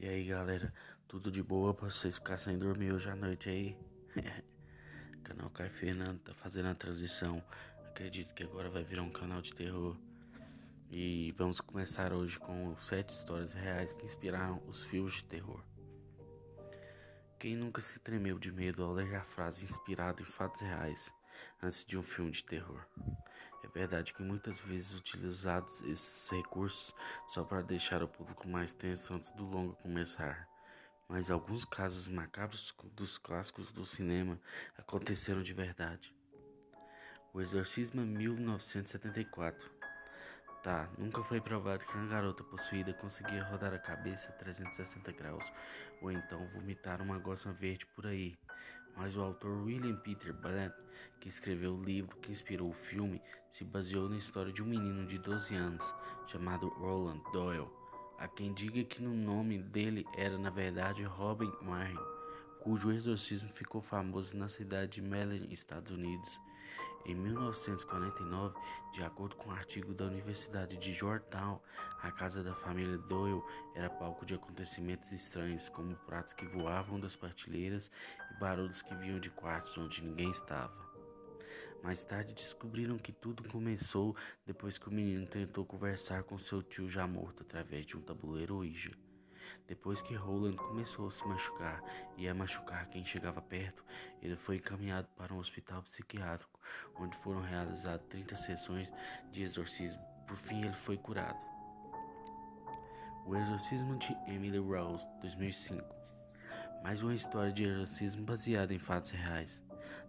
E aí galera, tudo de boa pra vocês ficarem sem dormir hoje à noite aí? canal Caio Fernando tá fazendo a transição. Acredito que agora vai virar um canal de terror. E vamos começar hoje com sete histórias reais que inspiraram os filmes de terror. Quem nunca se tremeu de medo ao ler a frase inspirada em fatos reais antes de um filme de terror? É verdade que muitas vezes utilizados esses recursos só para deixar o público mais tenso antes do longo começar. Mas alguns casos macabros dos clássicos do cinema aconteceram de verdade. O Exorcismo 1974 Tá, nunca foi provado que uma garota possuída conseguia rodar a cabeça 360 graus ou então vomitar uma gosma verde por aí. Mas o autor William Peter Blunt, que escreveu o livro que inspirou o filme, se baseou na história de um menino de 12 anos chamado Roland Doyle. Há quem diga que no nome dele era na verdade Robin Martin cujo exorcismo ficou famoso na cidade de Maryland, Estados Unidos. Em 1949, de acordo com um artigo da Universidade de Georgetown, a casa da família Doyle era palco de acontecimentos estranhos, como pratos que voavam das partilheiras e barulhos que vinham de quartos onde ninguém estava. Mais tarde descobriram que tudo começou depois que o menino tentou conversar com seu tio já morto através de um tabuleiro Ouija. Depois que Roland começou a se machucar e a machucar quem chegava perto, ele foi encaminhado para um hospital psiquiátrico, onde foram realizadas 30 sessões de exorcismo. Por fim, ele foi curado. O Exorcismo de Emily Rose, 2005. Mais uma história de exorcismo baseada em fatos reais.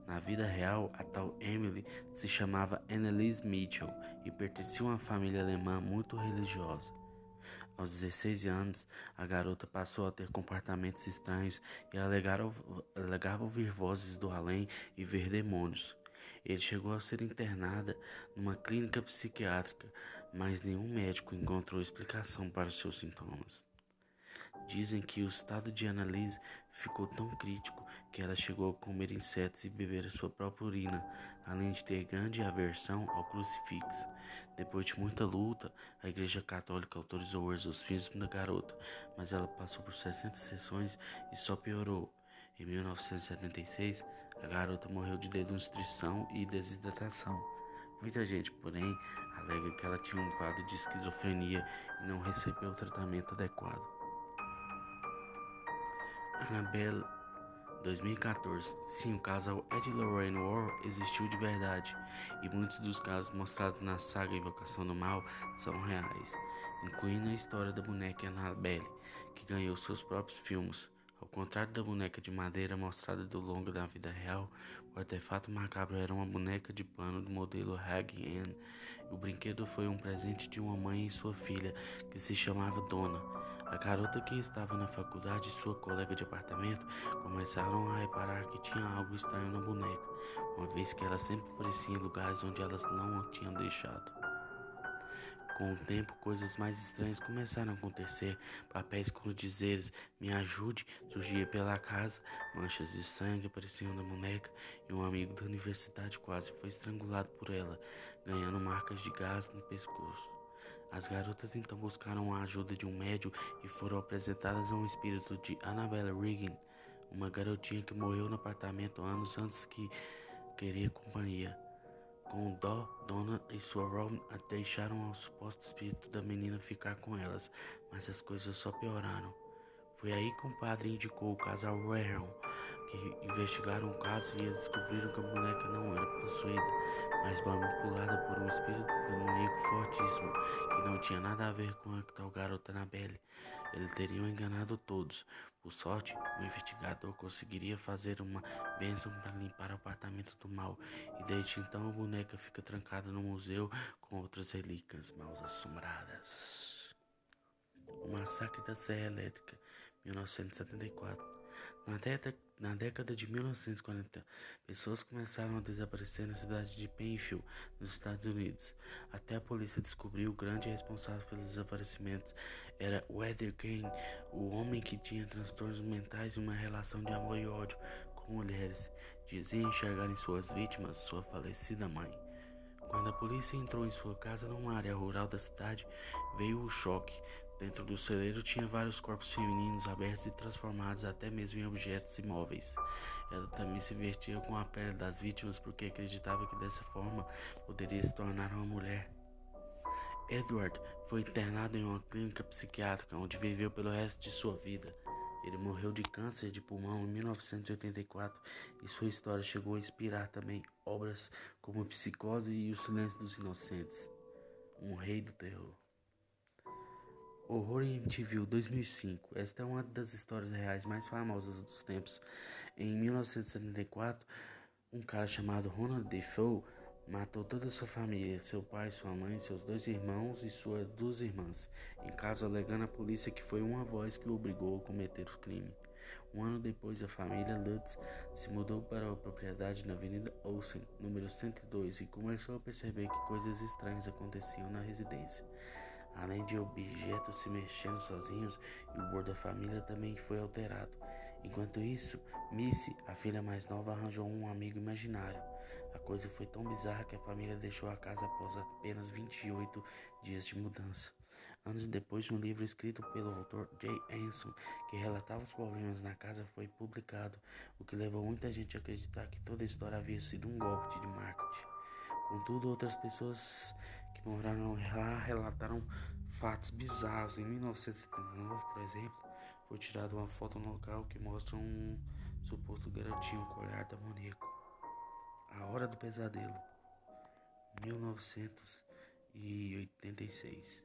Na vida real, a tal Emily se chamava Anneliese Mitchell e pertencia a uma família alemã muito religiosa. Aos 16 anos, a garota passou a ter comportamentos estranhos e alegava ouvir vozes do além e ver demônios. Ele chegou a ser internada numa clínica psiquiátrica, mas nenhum médico encontrou explicação para seus sintomas. Dizem que o estado de Annalise ficou tão crítico que ela chegou a comer insetos e beber a sua própria urina, além de ter grande aversão ao crucifixo. Depois de muita luta, a Igreja Católica autorizou o exorcismo da garota, mas ela passou por 60 sessões e só piorou. Em 1976, a garota morreu de desnutrição e desidratação. Muita gente, porém, alega que ela tinha um quadro de esquizofrenia e não recebeu o tratamento adequado. Annabelle 2014. Sim, o casal Ed Lorraine Warren existiu de verdade, e muitos dos casos mostrados na saga Invocação do Mal são reais, incluindo a história da boneca Annabelle, que ganhou seus próprios filmes. Ao contrário da boneca de madeira mostrada do longo da vida real, o artefato macabro era uma boneca de pano do modelo Hag Ann. O brinquedo foi um presente de uma mãe e sua filha, que se chamava Dona. A garota que estava na faculdade e sua colega de apartamento começaram a reparar que tinha algo estranho na boneca, uma vez que ela sempre aparecia em lugares onde elas não a tinham deixado. Com o tempo, coisas mais estranhas começaram a acontecer. Papéis com os dizeres me ajude surgia pela casa, manchas de sangue apareciam na boneca e um amigo da universidade quase foi estrangulado por ela, ganhando marcas de gás no pescoço. As garotas então buscaram a ajuda de um médium e foram apresentadas a um espírito de Annabella Regan, uma garotinha que morreu no apartamento anos antes que queria companhia. Com dó, Dona e sua Robin deixaram ao suposto espírito da menina ficar com elas, mas as coisas só pioraram. Foi aí que o padre indicou o casal Warren, que investigaram o caso e descobriram que a boneca não era possuída, mas manipulada por um espírito demoníaco fortíssimo, que não tinha nada a ver com a tal garota Annabelle. Eles teriam enganado todos. Por sorte, o investigador conseguiria fazer uma bênção para limpar o apartamento do mal, e desde então a boneca fica trancada no museu com outras relíquias mal assombradas. O massacre da Serra Elétrica 1974. Na, década, na década de 1940, pessoas começaram a desaparecer na cidade de Penfield, nos Estados Unidos. Até a polícia descobriu o grande responsável pelos desaparecimentos era Weather Kane, o homem que tinha transtornos mentais e uma relação de amor e ódio com mulheres. Dizia enxergar em suas vítimas sua falecida mãe. Quando a polícia entrou em sua casa numa área rural da cidade, veio o choque. Dentro do celeiro tinha vários corpos femininos abertos e transformados até mesmo em objetos imóveis. Ela também se vestia com a pele das vítimas porque acreditava que dessa forma poderia se tornar uma mulher. Edward foi internado em uma clínica psiquiátrica onde viveu pelo resto de sua vida. Ele morreu de câncer de pulmão em 1984 e sua história chegou a inspirar também obras como Psicose e O Silêncio dos Inocentes. Um rei do terror. Horror MTV 2005. Esta é uma das histórias reais mais famosas dos tempos. Em 1974, um cara chamado Ronald Defoe Matou toda sua família, seu pai, sua mãe, seus dois irmãos e suas duas irmãs, em caso alegando à polícia que foi uma voz que o obrigou a cometer o crime. Um ano depois, a família Lutz se mudou para a propriedade na Avenida Olsen, número 102, e começou a perceber que coisas estranhas aconteciam na residência. Além de objetos se mexendo sozinhos, o humor da família também foi alterado. Enquanto isso, Missy, a filha mais nova, arranjou um amigo imaginário. A coisa foi tão bizarra que a família deixou a casa após apenas 28 dias de mudança. Anos depois, um livro escrito pelo autor Jay Anson, que relatava os problemas na casa, foi publicado, o que levou muita gente a acreditar que toda a história havia sido um golpe de marketing. Contudo, outras pessoas que moraram lá relataram fatos bizarros. Em 1979, por exemplo, foi tirada uma foto no local que mostra um suposto garotinho com olhar demoníaco. A Hora do Pesadelo, 1986.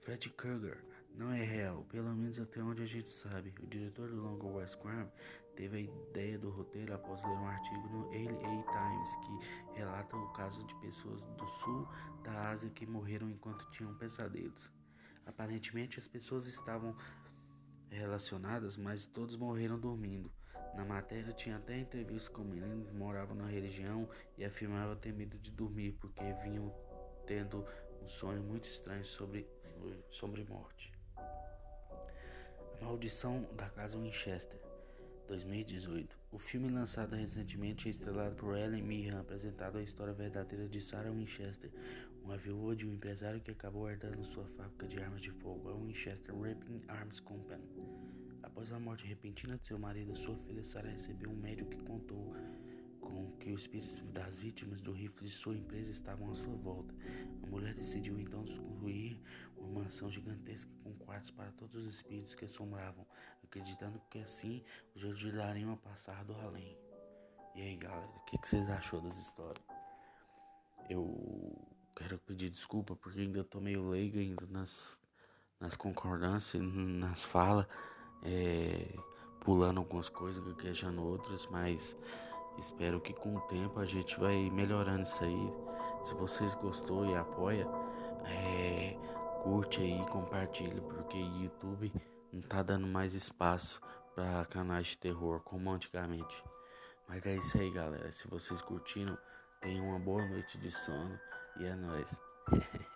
Fred Krueger não é real, pelo menos até onde a gente sabe. O diretor do longa West Crime teve a ideia do roteiro após ler um artigo no LA Times que relata o caso de pessoas do sul da Ásia que morreram enquanto tinham pesadelos. Aparentemente as pessoas estavam relacionadas, mas todos morreram dormindo. Na matéria tinha até entrevista com meninos que moravam na região e afirmava ter medo de dormir porque vinham tendo um sonho muito estranho sobre, sobre morte. A Maldição da Casa Winchester 2018. O filme lançado recentemente é estrelado por Ellen Mirren, apresentado a história verdadeira de Sarah Winchester, uma viúva de um empresário que acabou herdando sua fábrica de armas de fogo, a Winchester Raping Arms Company. Após a morte repentina de seu marido, sua filha Sarah recebeu um médico que contou com que os espíritos das vítimas do rifle de sua empresa estavam à sua volta. A mulher decidiu então construir uma mansão gigantesca com quartos para todos os espíritos que assombravam, acreditando que assim os ajudariam a passar do além. E aí, galera, o que, que vocês achou das histórias? Eu quero pedir desculpa porque ainda tô meio leigo ainda nas, nas concordâncias, nas falas, é, pulando algumas coisas, gaguejando outras, mas Espero que com o tempo a gente vai melhorando isso aí. Se vocês gostou e apoia, é, curte aí, compartilha, porque YouTube não tá dando mais espaço para canais de terror como antigamente. Mas é isso aí, galera. Se vocês curtiram, tenham uma boa noite de sono e é nóis.